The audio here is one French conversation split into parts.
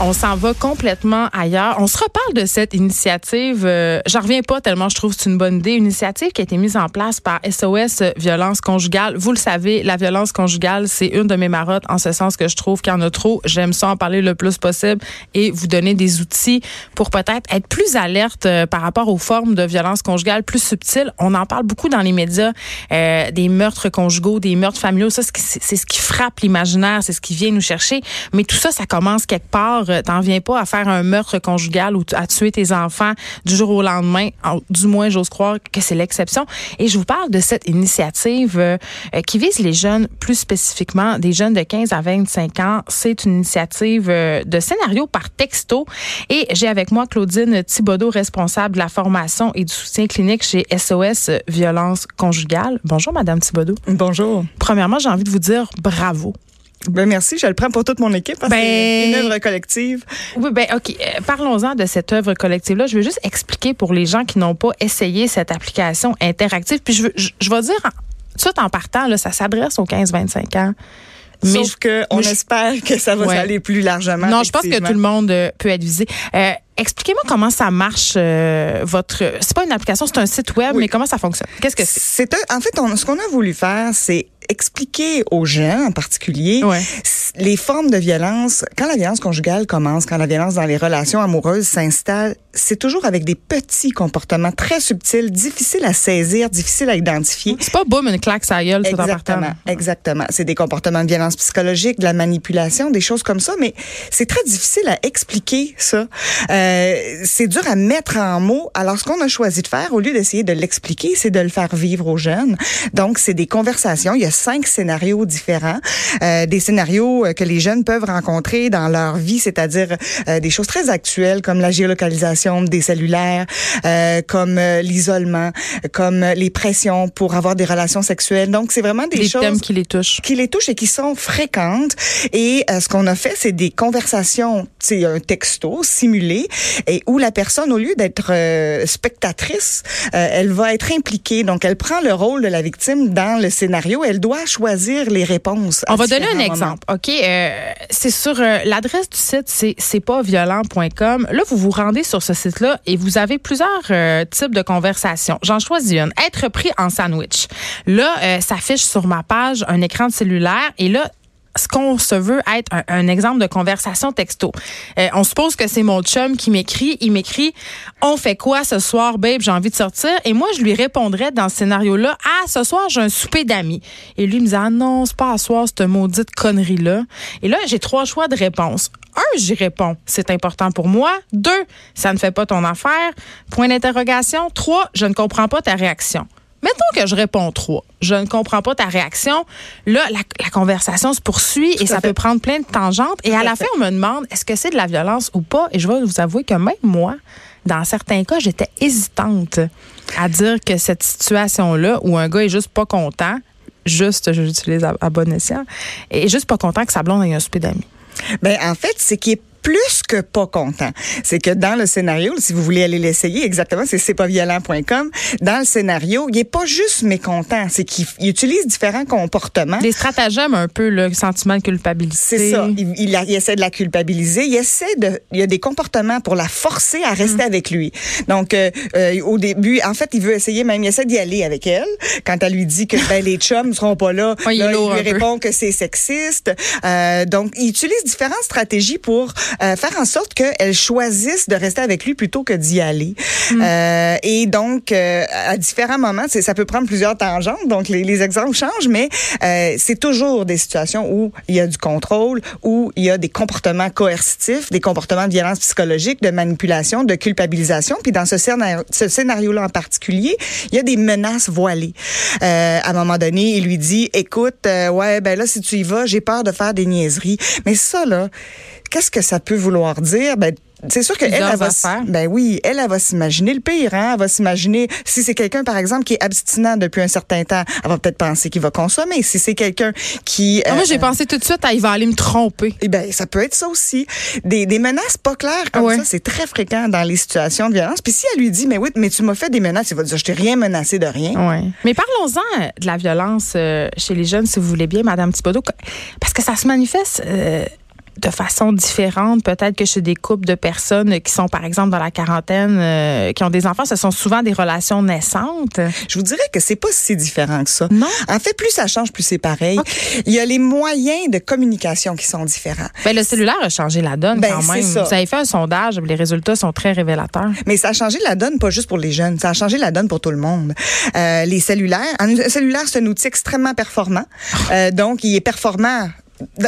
on s'en va complètement ailleurs. On se reparle de cette initiative. Euh, J'en reviens pas tellement je trouve que c'est une bonne idée. Une initiative qui a été mise en place par SOS Violence Conjugale. Vous le savez, la violence conjugale, c'est une de mes marottes en ce sens que je trouve qu'il y en a trop. J'aime ça en parler le plus possible et vous donner des outils pour peut-être être plus alerte euh, par rapport aux formes de violence conjugale plus subtiles. On en parle beaucoup dans les médias, euh, des meurtres conjugaux, des meurtres familiaux. Ça, c'est ce qui frappe l'imaginaire, c'est ce qui vient nous chercher. Mais tout ça, ça commence quelque part euh, t'en viens pas à faire un meurtre conjugal ou à tuer tes enfants du jour au lendemain. Du moins, j'ose croire que c'est l'exception. Et je vous parle de cette initiative euh, euh, qui vise les jeunes, plus spécifiquement des jeunes de 15 à 25 ans. C'est une initiative de scénario par texto. Et j'ai avec moi Claudine Thibodeau, responsable de la formation et du soutien clinique chez SOS Violence Conjugale. Bonjour, Madame Thibodeau. Bonjour. Premièrement, j'ai envie de vous dire bravo. Ben merci, je le prends pour toute mon équipe parce que c'est une ben, œuvre collective. Oui, ben OK, euh, parlons-en de cette œuvre collective là. Je veux juste expliquer pour les gens qui n'ont pas essayé cette application interactive puis je veux, je, vais dire tout en partant là, ça s'adresse aux 15-25 ans. Mais Sauf que on espère que ça va aller plus largement. Non, je pense que tout le monde euh, peut être visé. Euh, expliquez-moi comment ça marche votre. C'est pas une application, c'est un site web, mais comment ça fonctionne? Qu'est-ce que c'est? C'est en fait, ce qu'on a voulu faire, c'est expliquer aux gens en particulier les formes de violence. Quand la violence conjugale commence, quand la violence dans les relations amoureuses s'installe, c'est toujours avec des petits comportements très subtils, difficiles à saisir, difficiles à identifier. C'est pas boum, une claque ça gueule, Exactement, exactement. C'est des comportements de violence psychologique, de la manipulation, des choses comme ça, mais c'est très difficile à expliquer ça. Euh, c'est dur à mettre en mots. Alors, ce qu'on a choisi de faire, au lieu d'essayer de l'expliquer, c'est de le faire vivre aux jeunes. Donc, c'est des conversations. Il y a cinq scénarios différents, euh, des scénarios euh, que les jeunes peuvent rencontrer dans leur vie, c'est-à-dire euh, des choses très actuelles comme la géolocalisation des cellulaires, euh, comme euh, l'isolement, comme les pressions pour avoir des relations sexuelles. Donc c'est vraiment des, choses thèmes qui les touchent, qui les touchent et qui sont fréquentes. Et ce qu'on a fait, c'est des conversations, c'est un texto simulé et où la personne, au lieu d'être spectatrice, elle va être impliquée. Donc elle prend le rôle de la victime dans le scénario. Elle doit doit choisir les réponses. On va donner un exemple. OK, euh, c'est sur euh, l'adresse du site, c'est c'est pas violent.com. Là, vous vous rendez sur ce site-là et vous avez plusieurs euh, types de conversations. J'en choisis une. Être pris en sandwich. Là, s'affiche sur ma page un écran de cellulaire et là, ce qu'on se veut être un, exemple de conversation texto. Euh, on suppose que c'est mon chum qui m'écrit. Il m'écrit On fait quoi ce soir, babe? J'ai envie de sortir. Et moi, je lui répondrais dans ce scénario-là Ah, ce soir, j'ai un souper d'amis. Et lui me dit Ah pas à soir, cette maudite connerie-là. Et là, j'ai trois choix de réponse. Un, j'y réponds. C'est important pour moi. Deux, ça ne fait pas ton affaire. Point d'interrogation. Trois, je ne comprends pas ta réaction. Mettons que je réponds trois. Je ne comprends pas ta réaction. Là, la, conversation se poursuit et ça peut prendre plein de tangentes. Et à, la fin, on me demande est-ce que c'est de la violence ou pas? Et je vais vous avouer que même moi, dans certains cas, j'étais hésitante à dire que cette situation-là où un gars est juste pas content, juste, j'utilise à, à bon escient, est juste pas content que sa blonde ait un souper d'amis. Ben en fait, c'est qu'il est plus que pas content. C'est que dans le scénario, si vous voulez aller l'essayer, exactement, c'est c'est pas violent.com. Dans le scénario, il est pas juste mécontent, c'est qu'il utilise différents comportements. Des stratagèmes un peu le sentiment de culpabilité. C'est ça. Il, il, essaie de la culpabiliser. Il essaie de. Il y a des comportements pour la forcer à rester mm. avec lui. Donc euh, euh, au début, en fait, il veut essayer même. Il essaie d'y aller avec elle. Quand elle lui dit que ben, les chums seront pas là, il, lui répond que c'est sexiste. Euh, donc il utilise différentes stratégies pour euh, faire en sorte qu'elle choisisse de rester avec lui plutôt que d'y aller. Mm. Euh, et donc, euh, à différents moments, ça peut prendre plusieurs tangentes, donc les, les exemples changent, mais c'est toujours des situations où il y a du contrôle, où il y a des comportements coercitifs, des comportements de violence psychologique, de manipulation, de culpabilisation. Puis dans ce, scénario, ce scénario-là en particulier, il y a des menaces voilées. À un moment donné, il lui dit, écoute, ouais, ben là, si tu y vas, j'ai peur de faire des niaiseries. Mais ça, là, qu'est-ce que ça peut vouloir dire? Ben, c'est sûr qu'elle, elle, va, ben oui, elle, elle va s'imaginer le pire, hein? Elle va s'imaginer, si c'est quelqu'un, par exemple, qui est abstinent depuis un certain temps, elle va peut-être penser qu'il va consommer. Si c'est quelqu'un qui... Ah, moi, j'ai euh, pensé tout de suite, à, il va aller me tromper. Eh ben, ça peut être ça aussi. Des, des menaces pas claires comme ça, c'est très fréquent dans les situations de violence. Puis si elle lui dit, mais oui, mais tu m'as fait des menaces, il va dire, je t'ai rien menacé de rien. Ouais. Mais parlons-en de la violence euh, chez les jeunes, si vous voulez bien, Madame Thibodeau, parce que ça se manifeste... Euh, de façon différente, peut-être que chez des couples de personnes qui sont, par exemple, dans la quarantaine, euh, qui ont des enfants, ce sont souvent des relations naissantes. Je vous dirais que c'est pas si différent que ça. Non? En fait, plus ça change, plus c'est pareil. Il y a les moyens de communication qui sont différents. Ben, le cellulaire a changé la donne Ben, quand même. ça. Vous avez fait un sondage, les résultats sont très révélateurs. Mais ça a changé la donne, pas juste pour les jeunes, ça a changé la donne pour tout le monde. Euh, les cellulaires, un cellulaire, c'est un outil extrêmement performant. Euh, donc, il est performant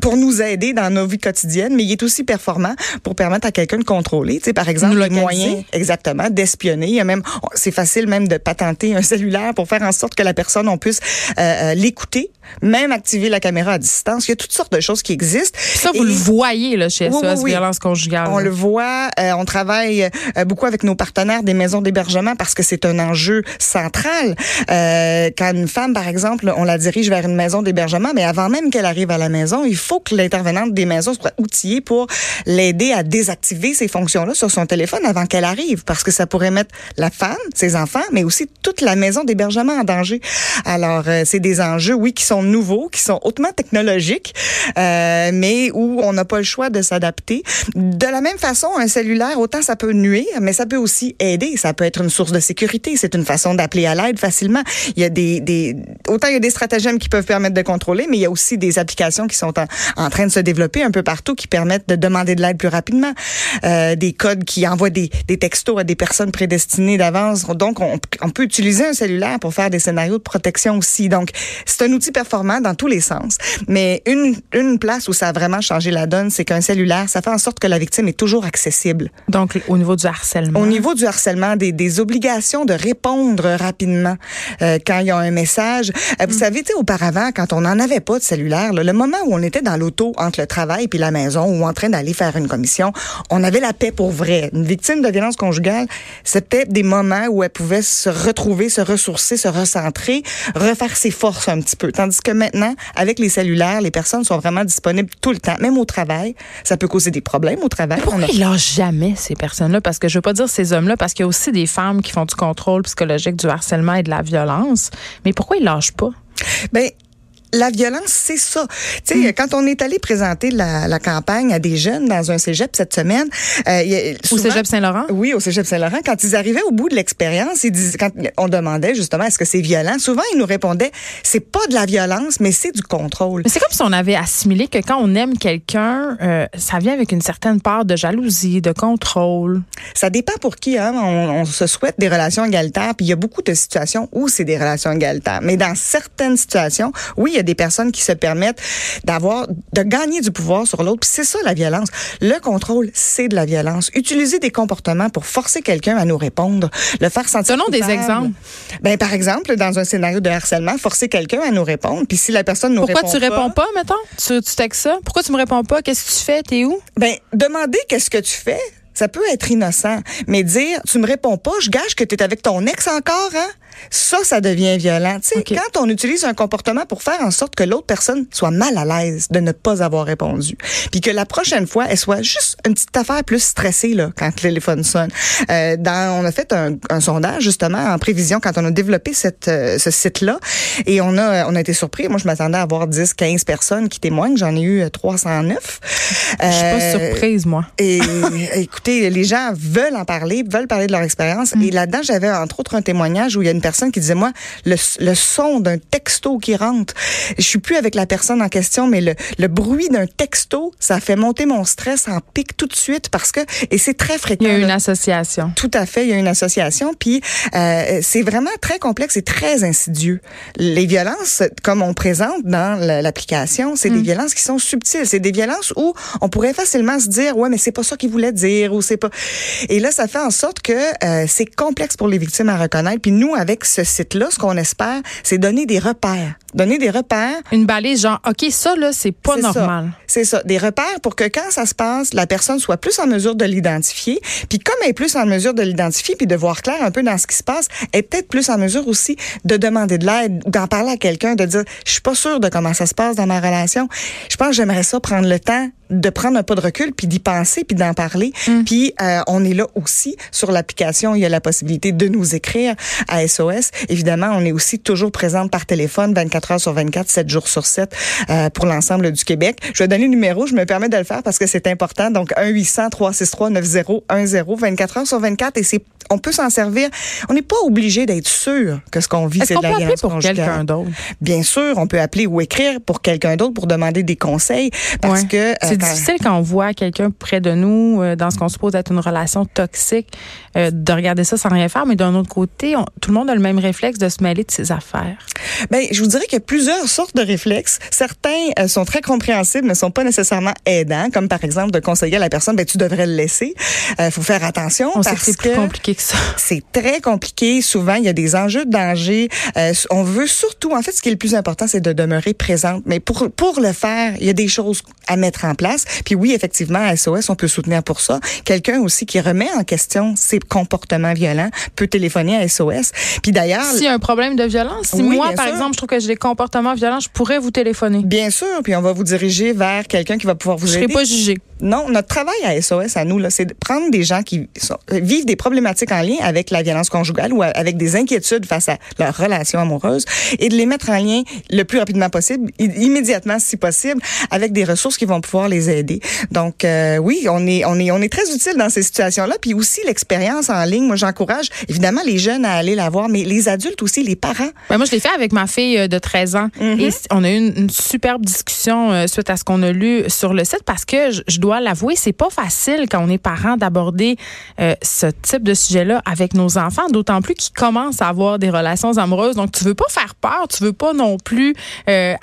pour nous aider dans nos vies quotidiennes, mais il est aussi performant pour permettre à quelqu'un de contrôler. Tu sais, par exemple, localiser. moyens, exactement, d'espionner. Il y a même, c'est facile même de patenter un cellulaire pour faire en sorte que la personne, on puisse euh, euh, l'écouter, même activer la caméra à distance. Il y a toutes sortes de choses qui existent. Ça, vous Et- le voyez là, chez SOS oui, oui. Violence Conjugale. on le voit, euh, on travaille euh, beaucoup avec nos partenaires des maisons d'hébergement parce que c'est un enjeu central. Quand une femme, par exemple, on la dirige vers une maison d'hébergement, mais avant même qu'elle arrive à la maison, il faut que l'intervenante des maisons soit outillée pour l'aider à désactiver ces fonctions-là sur son téléphone avant qu'elle arrive, parce que ça pourrait mettre la femme, ses enfants, mais aussi toute la maison d'hébergement en danger. Alors, euh, c'est des enjeux, oui, qui sont nouveaux, qui sont hautement technologiques, euh, mais où on n'a pas le choix de s'adapter. De la même façon, un cellulaire, autant ça peut nuire, mais ça peut aussi aider. Ça peut être une source de sécurité. C'est une façon d'appeler à l'aide facilement. Il y a des, autant il y a des stratagèmes qui peuvent permettre de contrôler, mais il y a aussi des applications qui sont en, en train de se développer un peu partout qui permettent de demander de l'aide plus rapidement. Euh, des codes qui envoient des, des textos à des personnes prédestinées d'avance. Donc, on, on peut utiliser un cellulaire pour faire des scénarios de protection aussi. Donc, c'est un outil performant dans tous les sens. Mais une, une place où ça a vraiment changé la donne, c'est qu'un cellulaire, ça fait en sorte que la victime est toujours accessible. Donc, au niveau du harcèlement. Au niveau du harcèlement, des, des obligations de répondre rapidement euh, quand il y a un message. Euh, vous savez, tu sais, auparavant, quand on n'en avait pas de cellulaire, là, le moment où on était dans l'auto entre le travail puis la maison ou en train d'aller faire une commission, on avait la paix pour vrai. Une victime de violence conjugale, c'était des moments où elle pouvait se retrouver, se ressourcer, se recentrer, refaire ses forces un petit peu. Tandis que maintenant, avec les cellulaires, les personnes sont vraiment disponibles tout le temps, même au travail. Ça peut causer des problèmes au travail. On Pourquoi a- ils lâchent jamais ces personnes-là? Parce que je veux pas dire ces hommes-là, parce qu'il y a aussi des femmes qui font du contrôle psychologique, du harcèlement et de la violence. Mais pourquoi ils lâchent pas? Ben, la violence, c'est ça. Tu sais, quand on est allé présenter la, la campagne à des jeunes dans un cégep cette semaine, euh, a Au souvent- Cégep Saint-Laurent? Oui, au Cégep Saint-Laurent, quand ils arrivaient au bout de l'expérience, ils disaient, quand on demandait justement est-ce que c'est violent, souvent ils nous répondaient c'est pas de la violence, mais c'est du contrôle. Mais c'est comme si on avait assimilé que quand on aime quelqu'un, euh, ça vient avec une certaine part de jalousie, de contrôle. Ça dépend pour qui. Hein? On, on se souhaite des relations égalitaires, puis il y a beaucoup de situations où c'est des relations égalitaires. Mais dans certaines situations, oui, il y a des personnes qui se permettent d'avoir, de gagner du pouvoir sur l'autre. C'est ça la violence. Le contrôle, c'est de la violence. Utiliser des comportements pour forcer quelqu'un à nous répondre, le faire sentir. Donnons des exemples. Ben par exemple, dans un scénario de harcèlement, forcer quelqu'un à nous répondre. Puis si la personne nous Pourquoi répond tu réponds pas, mettons? Tu, tu textes ça? Pourquoi tu me réponds pas? Qu'est-ce que tu fais? T'es où? Ben, demander qu'est-ce que tu fais, ça peut être innocent. Mais dire, tu me réponds pas, je gage que tu es avec ton ex encore, hein? Ça, ça devient violent. Tu sais, quand on utilise un comportement pour faire en sorte que l'autre personne soit mal à l'aise de ne pas avoir répondu, puis que la prochaine fois, elle soit juste une petite affaire plus stressée là quand le téléphone sonne. Euh, dans, on a fait un, un sondage justement en prévision quand on a développé cette, euh, ce site-là, et on a, on a été surpris. Moi, je m'attendais à avoir 10, 15 personnes qui témoignent. J'en ai eu euh, 309. Je suis pas Euh, surprise, moi. et écoutez, les gens veulent en parler, veulent parler de leur expérience. Mm. Et là-dedans, j'avais entre autres un témoignage où il y a une personne qui disait, moi, le, le son d'un texto qui rentre, je suis plus avec la personne en question, mais le, le bruit d'un texto, ça fait monter mon stress en pic tout de suite parce que, et c'est très fréquent. Il y a une là. association. Tout à fait, il y a une association, puis euh, c'est vraiment très complexe et très insidieux. Les violences, comme on présente dans la- l'application, c'est Mm. des violences qui sont subtiles. C'est des violences où on pourrait facilement se dire, ouais, mais c'est pas ça qu'il voulait dire, ou c'est pas. Et là, ça fait en sorte que euh, c'est complexe pour les victimes à reconnaître. Puis nous, avec ce site-là, ce qu'on espère, c'est donner des repères, donner des repères Une balise, genre, OK, ça, là, c'est pas normal. C'est ça, des repères pour que quand ça se passe, la personne soit plus en mesure de l'identifier. Puis comme elle est plus en mesure de l'identifier puis de voir clair un peu dans ce qui se passe, elle est peut-être plus en mesure aussi de demander de l'aide, d'en parler à quelqu'un, de dire je suis pas sûre de comment ça se passe dans ma relation. Je pense que j'aimerais ça prendre le temps de prendre un pas de recul puis d'y penser puis d'en parler. Puis euh, on est là aussi sur l'application, il y a la possibilité de nous écrire à SOS Évidemment, on est aussi toujours présente par téléphone 24 heures sur 24, 7 jours sur 7 euh, pour l'ensemble du Québec. Je vais donner le numéro, je me permets de le faire parce que c'est important. Donc 1 800 363 9010 24 heures sur 24 et c'est on peut s'en servir. On n'est pas obligé d'être sûr que ce qu'on vit c'est de la violence pour quelqu'un d'autre? Bien sûr, on peut appeler ou écrire pour quelqu'un d'autre pour demander des conseils parce que euh, c'est difficile quand on voit quelqu'un près de nous euh, dans ce qu'on suppose être une relation toxique euh, de regarder ça sans rien faire, mais d'un autre côté, tout le monde a le même réflexe de se mêler de ses affaires. Ben, je vous dirais qu'il y a plusieurs sortes de réflexes. Certains sont très compréhensibles, mais sont pas nécessairement aidants, comme par exemple de conseiller à la personne, ben tu devrais le laisser. Il faut faire attention on parce que c'est plus compliqué que ça. C'est très compliqué. Souvent, il y a des enjeux de danger. on veut surtout, en fait, ce qui est le plus important, c'est de demeurer présente. Mais pour pour le faire, il y a des choses à mettre en place. Puis oui, effectivement, à SOS, on peut soutenir pour ça. Quelqu'un aussi qui remet en question ses comportements violents peut téléphoner à SOS. Puis d'ailleurs, s'il y a un problème de violence, si moi par exemple, je trouve que j'ai des comportements violents, je pourrais vous téléphoner. Bien sûr, puis on va vous diriger vers quelqu'un qui va pouvoir vous je aider. Je serai pas jugé. Non, notre travail à SOS à nous là, c'est de prendre des gens qui sont, vivent des problématiques en lien avec la violence conjugale ou avec des inquiétudes face à leur relation amoureuse et de les mettre en lien le plus rapidement possible, immédiatement si possible, avec des ressources qui vont pouvoir les aider. Donc euh, oui, on est on est on est très utile dans ces situations-là. Puis aussi l'expérience en ligne. Moi, j'encourage évidemment les jeunes à aller la voir, mais les adultes aussi, les parents. Ben, moi, je l'ai fait avec ma fille euh, de 13 ans et mm-hmm. on a eu une, superbe discussion euh, suite à ce qu'on a lu sur le site parce que je, dois l'avouer, c'est pas facile quand on est parent d'aborder ce type de sujet-là avec nos enfants, d'autant plus qu'ils commencent à avoir des relations amoureuses. Donc, tu veux pas faire peur, tu veux pas non plus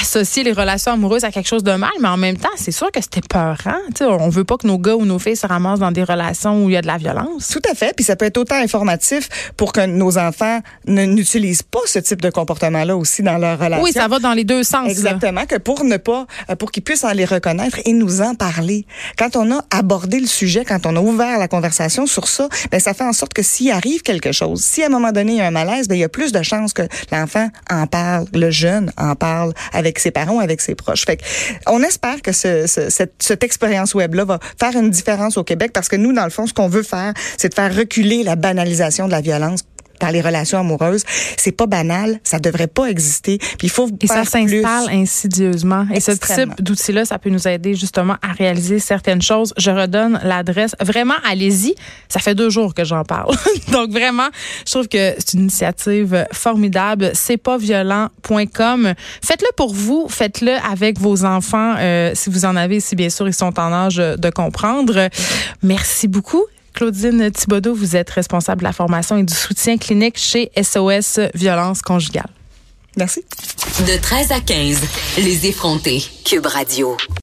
associer les relations amoureuses à quelque chose de mal, mais en même temps, c'est sûr que c'était peurant. T'sais, on veut pas que nos gars ou nos filles se ramassent dans des relations où il y a de la violence. Tout à fait. Puis ça peut être autant informatif pour que nos enfants n'utilisent pas ce type de comportement-là aussi dans leur relation. Oui, ça va dans les deux sens. Exactement. Que pour ne pas, euh, pour qu'ils puissent en les reconnaître et nous en parler. Quand on a abordé le sujet, quand on a ouvert la conversation sur ça, ben ça fait en sorte que s'il arrive quelque chose, si à un moment donné il y a un malaise, ben il y a plus de chances que l'enfant en parle, le jeune en parle avec ses parents, avec ses proches. Fait on espère que ce, cette, cette expérience web-là va faire une différence au Québec parce que nous, dans le fond, ce qu'on veut faire, c'est de faire reculer la banalisation de la violence dans les relations amoureuses. C'est pas banal, ça devrait pas exister. Puis il faut et ça s'installe insidieusement. Et ce type d'outil-là, ça peut nous aider justement à réaliser certaines choses. Je redonne l'adresse. Vraiment, allez-y. Ça fait deux jours que j'en parle. Donc vraiment, je trouve que c'est une initiative formidable. C'est pas violent.com. Faites-le pour vous, faites-le avec vos enfants euh, si vous en avez, si bien sûr ils sont en âge de comprendre. Merci beaucoup. Claudine Thibodeau, vous êtes responsable de la formation et du soutien clinique chez SOS Violence Conjugale. Merci. De 13 à 15, les effrontés. Cube Radio.